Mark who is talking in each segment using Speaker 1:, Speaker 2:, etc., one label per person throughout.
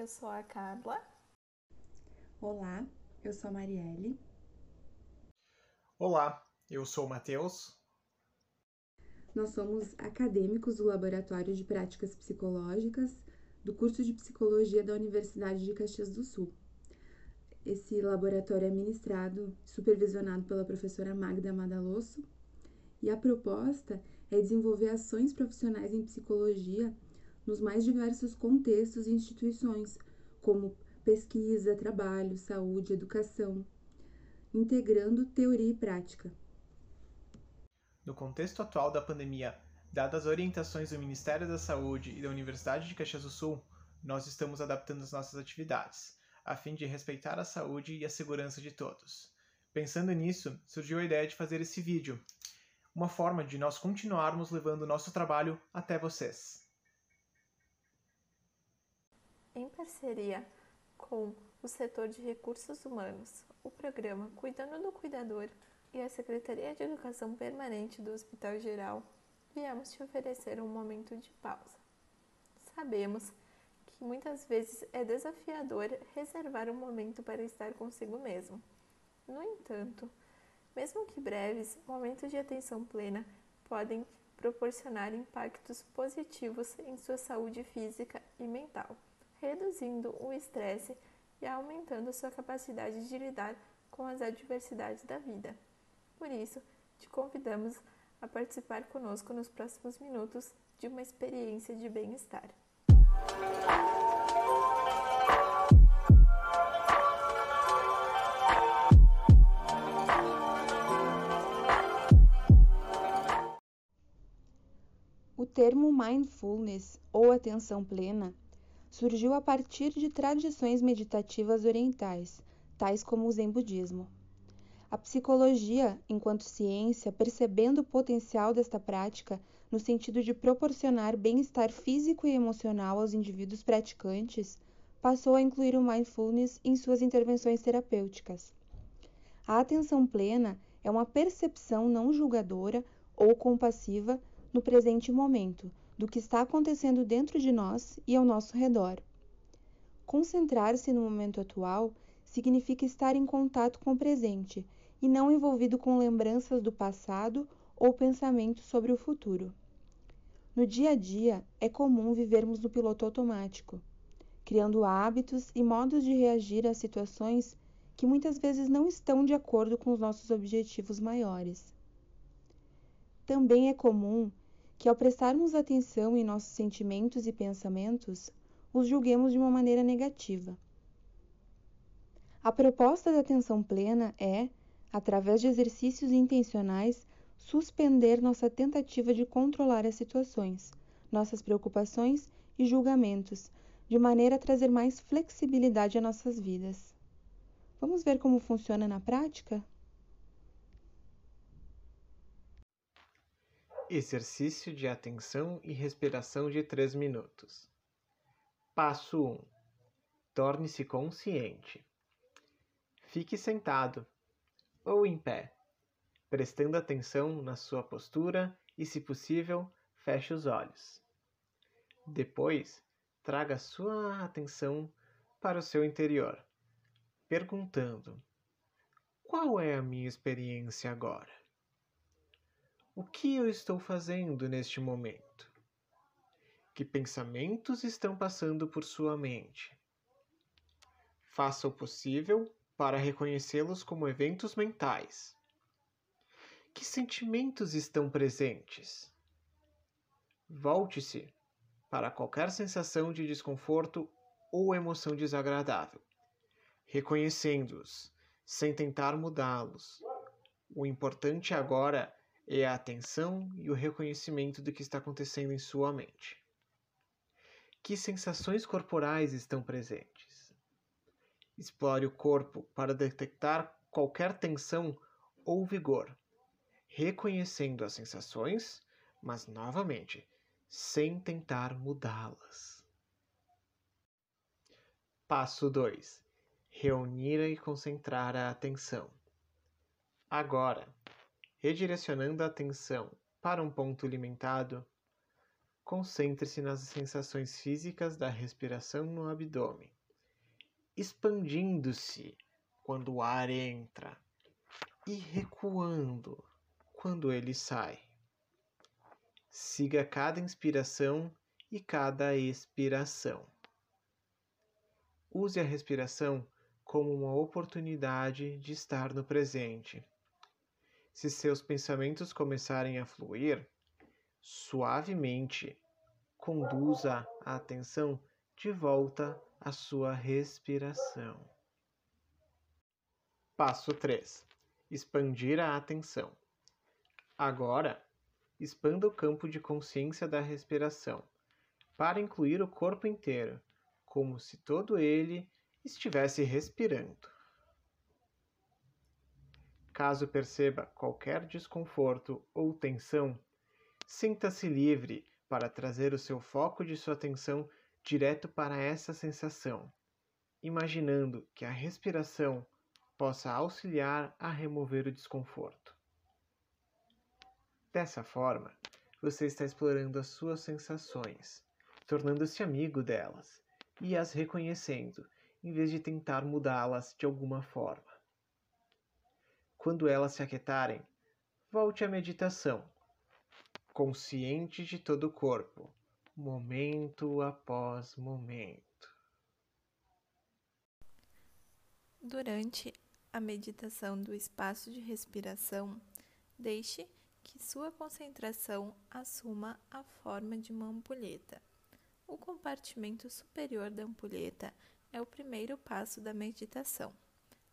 Speaker 1: eu sou a Carla.
Speaker 2: Olá, eu sou a Marielle.
Speaker 3: Olá, eu sou o Matheus.
Speaker 2: Nós somos acadêmicos do Laboratório de Práticas Psicológicas do curso de Psicologia da Universidade de Caxias do Sul. Esse laboratório é ministrado, supervisionado pela professora Magda Madalosso, e a proposta é desenvolver ações profissionais em psicologia nos mais diversos contextos e instituições, como pesquisa, trabalho, saúde, educação, integrando teoria e prática.
Speaker 3: No contexto atual da pandemia, dadas as orientações do Ministério da Saúde e da Universidade de Caxias do Sul, nós estamos adaptando as nossas atividades, a fim de respeitar a saúde e a segurança de todos. Pensando nisso, surgiu a ideia de fazer esse vídeo, uma forma de nós continuarmos levando nosso trabalho até vocês.
Speaker 1: Em parceria com o setor de recursos humanos, o programa Cuidando do Cuidador e a Secretaria de Educação Permanente do Hospital Geral, viemos te oferecer um momento de pausa. Sabemos que muitas vezes é desafiador reservar um momento para estar consigo mesmo. No entanto, mesmo que breves, momentos de atenção plena podem proporcionar impactos positivos em sua saúde física e mental, reduzindo o estresse e aumentando sua capacidade de lidar com as adversidades da vida. Por isso, te convidamos a participar conosco nos próximos minutos de uma experiência de bem-estar.
Speaker 2: O termo mindfulness ou atenção plena surgiu a partir de tradições meditativas orientais, tais como o Zen budismo. A psicologia, enquanto ciência, percebendo o potencial desta prática no sentido de proporcionar bem-estar físico e emocional aos indivíduos praticantes, passou a incluir o mindfulness em suas intervenções terapêuticas. A atenção plena é uma percepção não julgadora ou compassiva no presente momento, do que está acontecendo dentro de nós e ao nosso redor. Concentrar-se no momento atual significa estar em contato com o presente e não envolvido com lembranças do passado ou pensamentos sobre o futuro. No dia a dia, é comum vivermos no piloto automático, criando hábitos e modos de reagir a situações que muitas vezes não estão de acordo com os nossos objetivos maiores. Também é comum que, ao prestarmos atenção em nossos sentimentos e pensamentos, os julguemos de uma maneira negativa. A proposta da atenção plena é, através de exercícios intencionais, suspender nossa tentativa de controlar as situações, nossas preocupações e julgamentos, de maneira a trazer mais flexibilidade a nossas vidas. Vamos ver como funciona na prática?
Speaker 3: Exercício de atenção e respiração de 3 minutos. Passo 1. Torne-se consciente. Fique sentado ou em pé, prestando atenção na sua postura e, se possível, feche os olhos. Depois, traga sua atenção para o seu interior, perguntando: Qual é a minha experiência agora? O que eu estou fazendo neste momento? Que pensamentos estão passando por sua mente? Faça o possível para reconhecê-los como eventos mentais. Que sentimentos estão presentes? Volte-se para qualquer sensação de desconforto ou emoção desagradável, reconhecendo-os, sem tentar mudá-los. O importante agora é a atenção e o reconhecimento do que está acontecendo em sua mente. Que sensações corporais estão presentes? Explore o corpo para detectar qualquer tensão ou vigor, reconhecendo as sensações, mas novamente, sem tentar mudá-las. Passo 2: Reunir e concentrar a atenção. Agora, redirecionando a atenção para um ponto limitado, concentre-se nas sensações físicas da respiração no abdômen, expandindo-se quando o ar entra e recuando quando ele sai. Siga cada inspiração e cada expiração. Use a respiração como uma oportunidade de estar no presente. Se seus pensamentos começarem a fluir, suavemente conduza a atenção de volta à sua respiração. Passo 3: Expandir a atenção. Agora, expanda o campo de consciência da respiração para incluir o corpo inteiro, como se todo ele estivesse respirando. Caso perceba qualquer desconforto ou tensão, sinta-se livre para trazer o seu foco de sua atenção direto para essa sensação, imaginando que a respiração possa auxiliar a remover o desconforto. Dessa forma, você está explorando as suas sensações, tornando-se amigo delas e as reconhecendo, em vez de tentar mudá-las de alguma forma. Quando elas se aquietarem, volte à meditação, consciente de todo o corpo, momento após momento.
Speaker 1: Durante a meditação do espaço de respiração, deixe que sua concentração assuma a forma de uma ampulheta. O compartimento superior da ampulheta é o primeiro passo da meditação.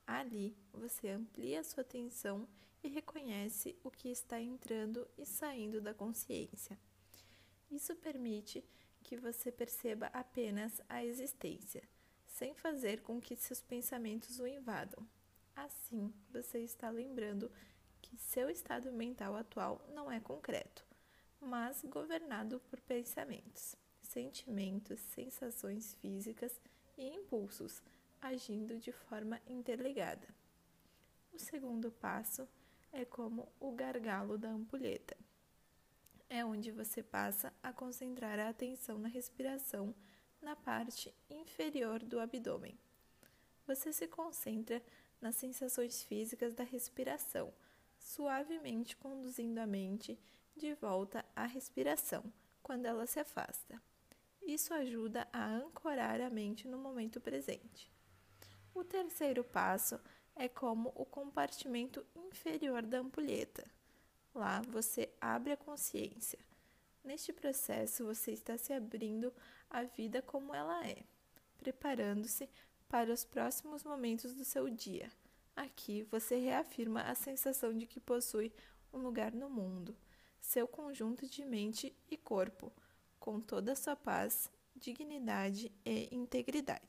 Speaker 1: Ali, você amplia sua atenção e reconhece o que está entrando e saindo da consciência. Isso permite que você perceba apenas a existência, sem fazer com que seus pensamentos o invadam. Assim, você está lembrando que seu estado mental atual não é concreto, mas governado por pensamentos sentimentos, sensações físicas e impulsos, agindo de forma interligada. O segundo passo é como o gargalo da ampulheta. É onde você passa a concentrar a atenção na respiração na parte inferior do abdômen. Você se concentra nas sensações físicas da respiração, suavemente conduzindo a mente de volta à respiração quando ela se afasta. Isso ajuda a ancorar a mente no momento presente. O terceiro passo é como o compartimento inferior da ampulheta. Lá você abre a consciência. Neste processo, você está se abrindo à vida como ela é, preparando-se para os próximos momentos do seu dia. Aqui você reafirma a sensação de que possui um lugar no mundo, seu conjunto de mente e corpo com toda a sua paz, dignidade e integridade.